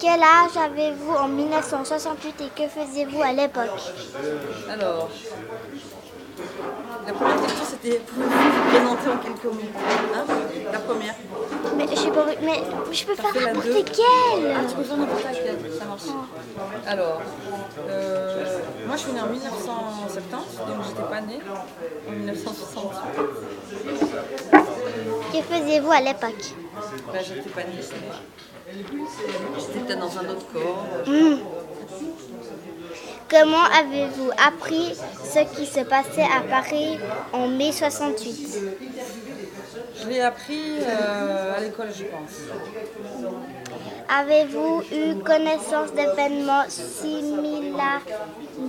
Quel âge avez-vous en 1968 et que faisiez-vous à l'époque? Alors, la première question c'était pouvez-vous vous présenter en quelques mots? Hein? La première. Mais je sais pas, mais je peux faire n'importe quelle. Ah, tu peux faire n'importe laquelle, ça marche. Alors, euh, moi je suis née en 1970, donc j'étais pas née en 1968. Que faisiez-vous à l'époque? Ben, j'étais pas née, c'est J'étais peut-être dans un autre corps. Comment avez-vous appris ce qui se passait à Paris en mai 68 Je l'ai appris euh, à l'école, je pense. Avez-vous eu connaissance d'événements similaires,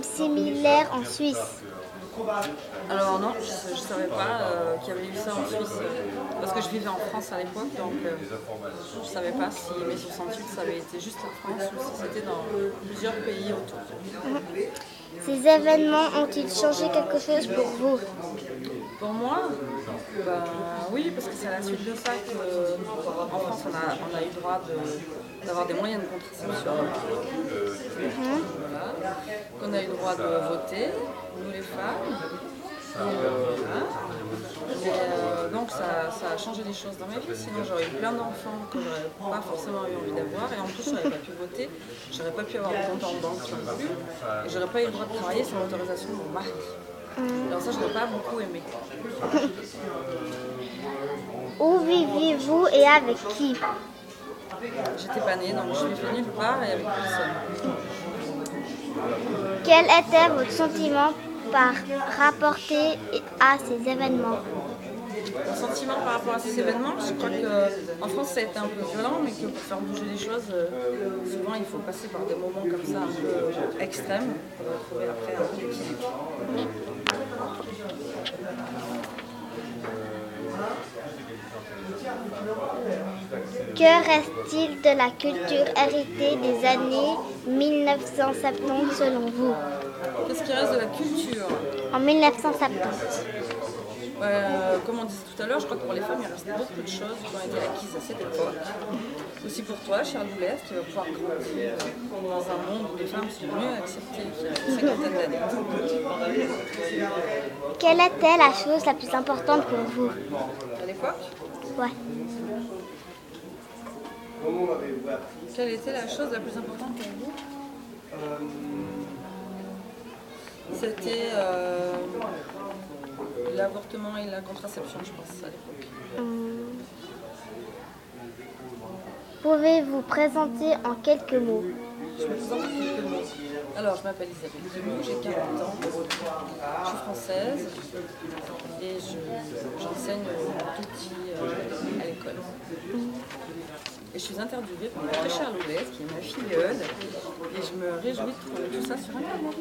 similaires en Suisse? Alors non, je ne savais pas euh, qu'il y avait eu ça en Suisse, euh, parce que je vivais en France à l'époque, donc euh, je ne savais pas si mai 68 ça avait été juste en France ou si c'était dans plusieurs pays autour. Ces événements ont-ils changé quelque chose pour vous? Pour moi, ben, oui, parce que c'est à la suite de ça qu'en France on a, on a eu le droit de- d'avoir des moyens de contraception. Voilà. Qu'on a eu le droit de voter, nous les femmes. Voilà. Et, euh, donc ça, a changé des choses dans ma vie, sinon j'aurais eu plein d'enfants que j'aurais pas forcément eu envie d'avoir. Et en plus j'aurais pas pu voter, j'aurais pas pu avoir de compte en banque non plus. Et j'aurais pas eu le droit de travailler sans l'autorisation de mon mari. Alors ça je n'aurais pas beaucoup aimé. Où viviez-vous et avec qui? J'étais pas née donc je vivais nulle part et avec personne. Quel était votre sentiment par rapporter à ces événements? Mon sentiment par rapport à ces événements, je crois qu'en France ça a été un peu violent, mais que pour faire bouger les choses, euh, souvent il faut passer par des moments comme ça un peu extrêmes pour retrouver après un peu d'équilibre. Que reste-t-il de la culture héritée des années 1970 selon vous? Qu'est-ce qui reste de la culture? En 1970. Euh, Comme on disait tout à l'heure, je crois que pour les femmes il reste beaucoup de choses qui ont été acquises à cette époque. Aussi pour toi, chère Loulette, tu vas pouvoir grandir dans un monde où les femmes sont mieux acceptées qu'il y a une cinquantaine d'années. Quelle était la chose la plus importante pour vous? À l'époque, Ouais. quelle était la chose la plus importante pour vous? C'était euh, l'avortement et la contraception, je pense, à l'époque. Pouvez-vous présenter en quelques mots Je me présente en quelques mots. Alors, je m'appelle Isabelle Demou, j'ai 40 ans, je suis française et je- j'enseigne tout petit euh, à l'école. Et je suis interviewée par ma très chère Loulette, qui est ma filleule, et je me réjouis de trouver tout ça sur Internet.